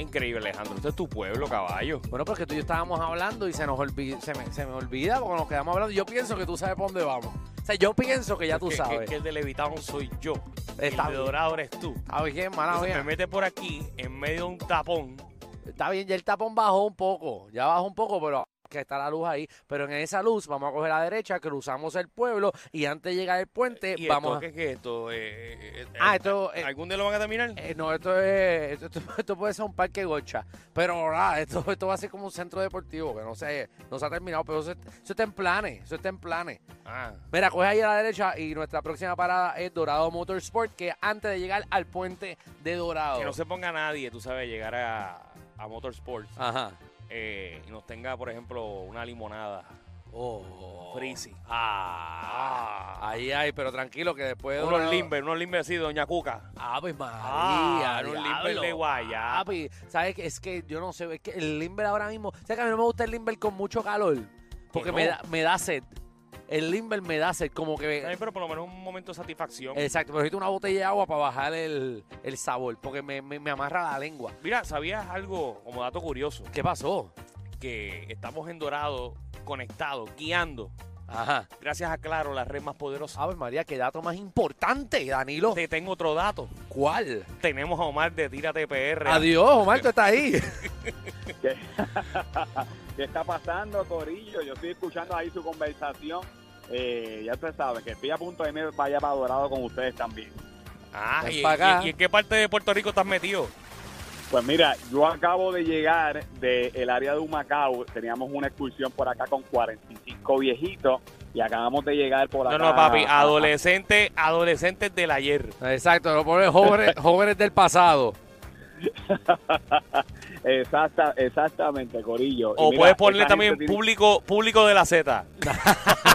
Increíble, Alejandro. Este es tu pueblo, caballo. Bueno, porque tú y yo estábamos hablando y se nos olvida, se me, se me olvida porque nos quedamos hablando. Yo pienso que tú sabes por dónde vamos. O sea, yo pienso que ya tú que, sabes. Que, que el de Levitown soy yo. Está el de bien. Dorado eres tú. Está bien, mala Entonces, mía. me mete por aquí, en medio de un tapón. Está bien, ya el tapón bajó un poco. Ya bajó un poco, pero que está la luz ahí. Pero en esa luz vamos a coger a la derecha, cruzamos el pueblo y antes de llegar al puente ¿Y vamos esto, a... qué es esto? Eh, eh, Ah, eh, esto... eh, ¿Algún día lo van a terminar? no, esto es... Esto, esto- esto puede ser un parque gocha. Pero nada, esto, esto va a ser como un centro deportivo que no se, no se ha terminado. Pero eso, eso está en planes. Eso está en planes. ah, Mira, coge ahí a la derecha y nuestra próxima parada es Dorado Motorsport, que antes de llegar al puente de Dorado. que no se ponga nadie, tú sabes, llegar a, a Motorsports Ajá. Eh, y nos tenga, por ejemplo, una limonada. Oh. Freezy. Ah, ahí hay, pero tranquilo que después de Unos limber, unos limber así, Doña Cuca. Ah, pues María. Ah, un limber de guayaba. Papi, ¿sabes qué? Es que yo no sé, es que el limber ahora mismo, ¿sabes que a mí no me gusta el limber con mucho calor? Porque no? me, da, me da sed. El limber me da sed, como que... Ay, pero por lo menos un momento de satisfacción. Exacto, pero necesito una botella de agua para bajar el, el sabor, porque me, me, me amarra la lengua. Mira, ¿sabías algo como dato curioso? ¿Qué pasó? Que estamos en Dorado, conectados, guiando. Ajá. Gracias a Claro, la red más poderosa. Ave María, qué dato más importante, Danilo. Te tengo otro dato. ¿Cuál? Tenemos a Omar de Tírate PR. Adiós, Omar, tú estás ahí. ¿Qué, ¿Qué está pasando, Corillo? Yo estoy escuchando ahí su conversación. Eh, ya ustedes saben que estoy a punto de irme vaya para Dorado con ustedes también. Ah, ¿y, pa' acá. y- y en qué parte de Puerto Rico estás metido? Pues mira, yo acabo de llegar del área de Humacao. Teníamos una excursión por acá con 45 viejitos y acabamos de llegar por acá. No, no, papi, a- adolescente, adolescentes del ayer. Exacto, lo ponen jóvenes, jóvenes del pasado. Exacta, exactamente, Corillo. O mira, puedes ponerle también tiene- público, público de la Z.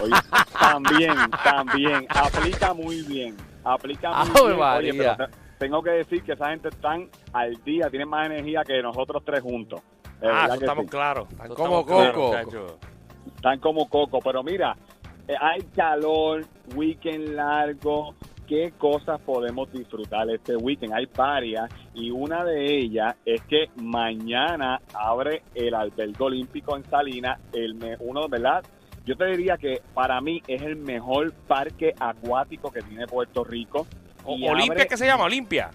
Oye, también, también. Aplica muy bien. Aplica muy bien. Oye, María. pero te- tengo que decir que esa gente están al día, tienen más energía que nosotros tres juntos. De Ah, verdad eso que estamos sí. claros. Están Eso como estamos claros, coco. Están como coco. Pero mira, eh, hay calor, weekend largo. ¿Qué cosas podemos disfrutar este weekend? Hay varias y una de ellas es que mañana abre el albergue olímpico en Salinas, el me- uno, ¿verdad? Yo te diría que para mí es el mejor parque acuático que tiene Puerto Rico. Y Olimpia, abre- ¿qué se llama? Olimpia.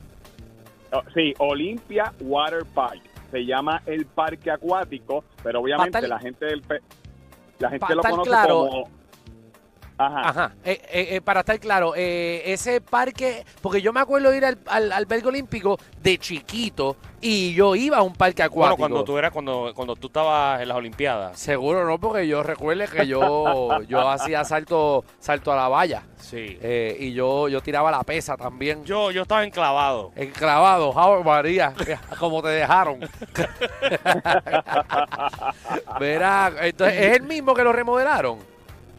Oh, Sí, Olympia Water Park. Se llama el parque acuático, pero obviamente la gente del pe- la gente lo conoce claro- como Ajá. Ajá. Eh, eh, eh, para estar claro, eh, ese parque, porque yo me acuerdo de ir al, al albergue olímpico de chiquito y yo iba a un parque Bueno, acuático. cuando tú eras, cuando, cuando tú estabas en las Olimpiadas. Seguro no, porque yo recuerde que yo, yo hacía salto, salto a la valla Sí. eh, y yo, yo tiraba la pesa también. Yo, yo estaba enclavado. Enclavado, Ave María, como te dejaron. Verá, entonces, ¿es el mismo que lo remodelaron?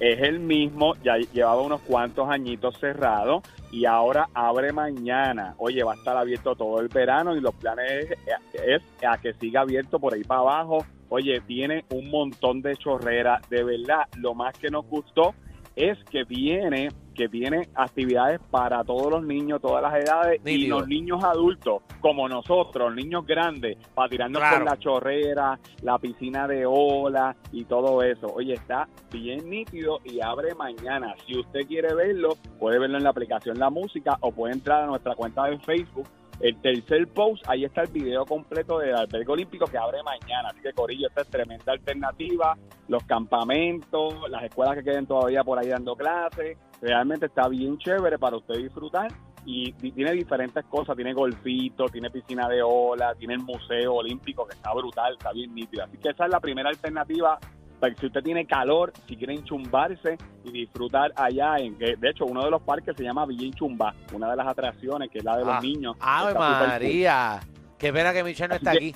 Es el mismo, ya llevaba unos cuantos añitos cerrado y ahora abre mañana. Oye, va a estar abierto todo el verano y los planes es, es a que siga abierto por ahí para abajo. Oye, tiene un montón de chorreras. De verdad, lo más que nos gustó es que viene, que tiene actividades para todos los niños, todas las edades y los niños adultos, como nosotros, niños grandes, para tirarnos Claro. con la chorrera, la piscina de ola y todo eso. Oye, está bien nítido y abre mañana. Si usted quiere verlo, puede verlo en la aplicación La Música o puede entrar a nuestra cuenta de Facebook. El tercer post, ahí está el video completo del albergue olímpico que abre mañana. Así que, Corillo, esta es tremenda alternativa. Los campamentos, las escuelas que queden todavía por ahí dando clases. Realmente está bien chévere para usted disfrutar. Y tiene diferentes cosas. Tiene golfito, tiene piscina de ola, tiene el museo olímpico que está brutal, está bien nítido. Así que esa es la primera alternativa para que si usted tiene calor, si quiere enchumbarse y disfrutar allá, en que de hecho uno de los parques se llama Villa Enchumba, una de las atracciones que es la de los Ah, niños. Ave súper cool. María. Qué pena que Michelle no está aquí.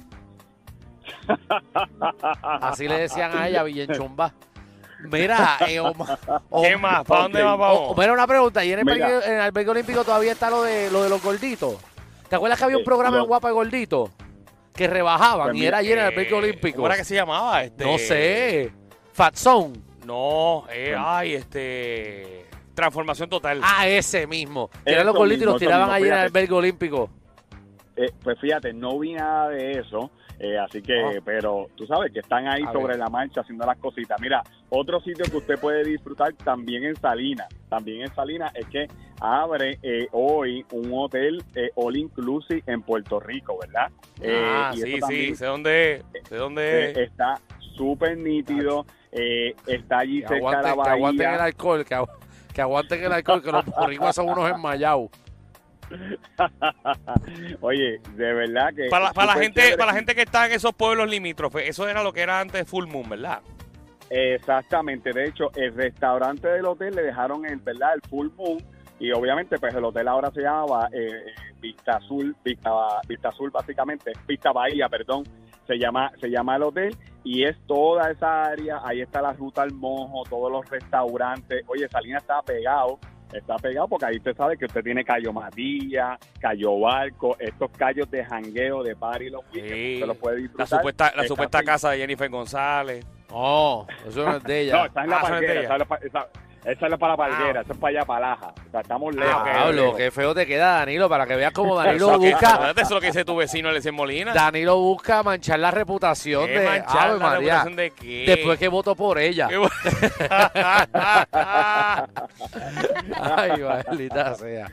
Así le decían a ella, Villenchumba. Mira, eh, Omar- ¿Qué más? ¿Para dónde ok. más vamos? O- mira una pregunta, ¿y en el, Mira. parque- en el albergue olímpico todavía está lo de lo de los gorditos? ¿Te acuerdas que había un Eh, programa lo- en Guapa de Gorditos? Que rebajaban Pues y era allí en el albergue Eh, olímpico. ¿Cómo era que se llamaba? Este, No sé. Fat Zone. No, eh, ay, este. Transformación total. Ah, ese mismo. Que eran los gorditos y los tiraban allí en el albergue olímpico. Eh, pues fíjate, no vi nada de eso, eh, así que, Ah. pero tú sabes que están ahí A sobre ver. la marcha haciendo las cositas. Mira, otro sitio que usted puede disfrutar también en Salinas, también en Salinas es que abre eh, hoy un hotel eh, all inclusive en Puerto Rico, ¿verdad? Eh, ah, y sí, sí, sé dónde es. Sé dónde eh, es. está súper nítido, eh, está allí Que cerca de la que aguanten el bahía. alcohol, que, agu- que aguanten el alcohol, que los boricuas son unos enmayados. Oye, de verdad que Para, para la gente, chévere. para la gente que está en esos pueblos limítrofes, eso era lo que era antes Full Moon, ¿verdad? Exactamente, de hecho, el restaurante del hotel le dejaron el, ¿verdad? el full moon y obviamente pues el hotel ahora se llamaba eh, eh, Vista Azul, Vista, Vista Azul básicamente, Vista Bahía, perdón, se llama se llama el hotel y es toda esa área, ahí está la ruta al mojo, todos los restaurantes, oye, Salinas está pegado, está pegado porque ahí usted sabe que usted tiene Cayo Matías, Cayo Barco, estos callos de jangueo, de party, los weekends, Sí. usted los puede La disfrutar. supuesta, la supuesta pegado. casa de Jennifer González. No, eso no es de ella. No, está en la Ah, ella. esa es esa- esa es para la palguera, Ah. eso es para allá, para Laja. O sea, estamos lejos. ok, Pablo, qué feo te queda, Danilo, para que veas cómo Danilo busca, eso es lo que dice tu vecino, Elecen Molina. Danilo busca manchar la reputación ¿Qué de manchar Ave la María. reputación de qué? Después que votó por ella. Ay, maldita sea.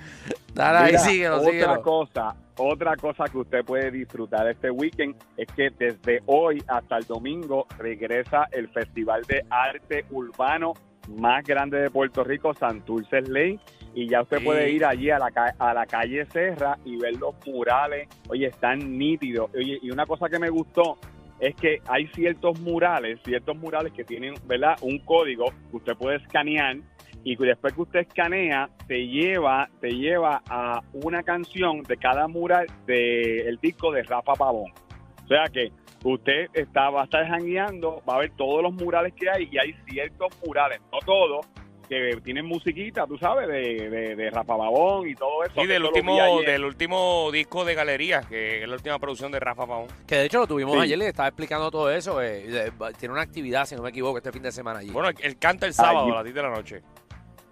Dale ahí, Mira, síguelo, otra síguelo. cosa, otra cosa que usted puede disfrutar este weekend es que desde hoy hasta el domingo regresa el Festival de Arte Urbano más grande de Puerto Rico, Santurce Ley, y ya usted Sí. puede ir allí a la, a la calle Serra y ver los murales, oye, están nítidos. Oye, y una cosa que me gustó es que hay ciertos murales, ciertos murales que tienen, ¿verdad? Un código que usted puede escanear y después que usted escanea te lleva te lleva a una canción de cada mural del disco de Rafa Pavón. O sea que usted está va a estar jangueando, va a ver todos los murales que hay y hay ciertos murales, no todos, que tienen musiquita, tú sabes, de, de, de Rafa Pavón y todo eso. Sí, del último, del último disco de Galería, que es la última producción de Rafa Pavón. Que de hecho lo tuvimos Sí. ayer, le estaba explicando todo eso. eh, de- tiene una actividad, si no me equivoco, este fin de semana allí. Bueno, él canta el sábado Allí. a las 10 de la noche.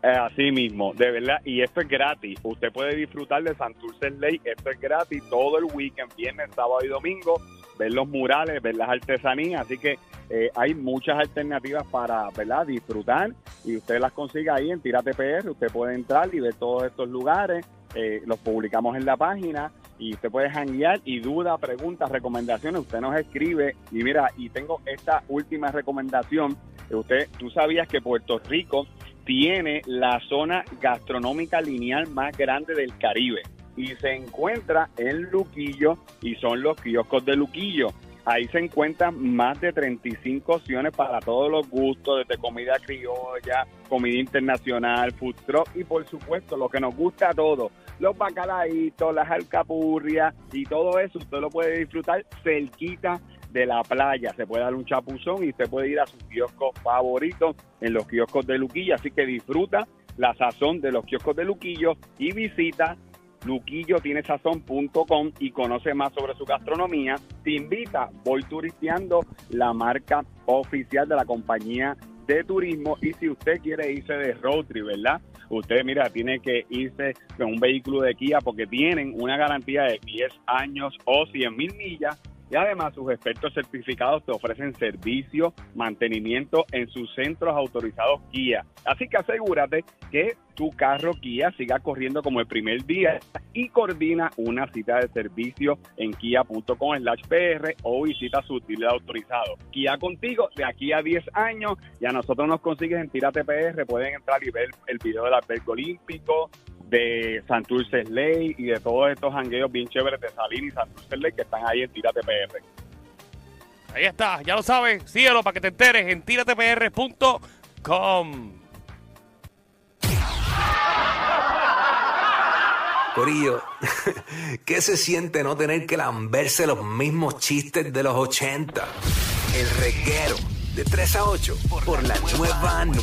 Eh, Así mismo, de verdad, y esto es gratis. Usted puede disfrutar de Santurce Ley, esto es gratis todo el weekend, viernes, sábado y domingo, ver los murales, ver las artesanías, así que eh, hay muchas alternativas para, ¿verdad?, disfrutar y usted las consigue ahí en Tírate PR, usted puede entrar y ver todos estos lugares, eh, los publicamos en la página y usted puede janguear y duda, preguntas, recomendaciones, usted nos escribe y mira, y tengo esta última recomendación, usted, tú sabías que Puerto Rico tiene la zona gastronómica lineal más grande del Caribe y se encuentra en Luquillo y son los kioscos de Luquillo. Ahí se encuentran más de 35 opciones para todos los gustos, desde comida criolla, comida internacional, food truck y por supuesto lo que nos gusta a todos, los bacalaitos, las alcapurrias y todo eso usted lo puede disfrutar cerquita de la playa. Se puede dar un chapuzón y usted puede ir a su kiosco favorito en los kioscos de Luquillo. Así que disfruta la sazón de los kioscos de Luquillo y visita luquillotienesazón.com y conoce más sobre su gastronomía. Te invita, voy turisteando la marca oficial de la compañía de turismo y si usted quiere irse de road trip, ¿verdad? Usted, mira, tiene que irse con un vehículo de Kia porque tienen una garantía de 10 años o 100 mil millas y además sus expertos certificados te ofrecen servicio, mantenimiento en sus centros autorizados Kia. Así que asegúrate que tu carro Kia siga corriendo como el primer día y coordina una cita de servicio en kia.com slash PR o visita su dealer autorizado. Kia contigo de aquí a 10 años y a nosotros nos consigues en Tírate PR. Pueden entrar y ver el video del albergue olímpico, de Santurce Ley y de todos estos jangueos bien chéveres de Salín y Santurce Ley que están ahí en Tírate PR. Ahí está, ya lo sabes. Síguelo para que te enteres en tiratepr.com. Corillo, ¿qué se siente no tener que lamberse los mismos chistes de los 80? El reguero de 3 a 8 por la nueva 9.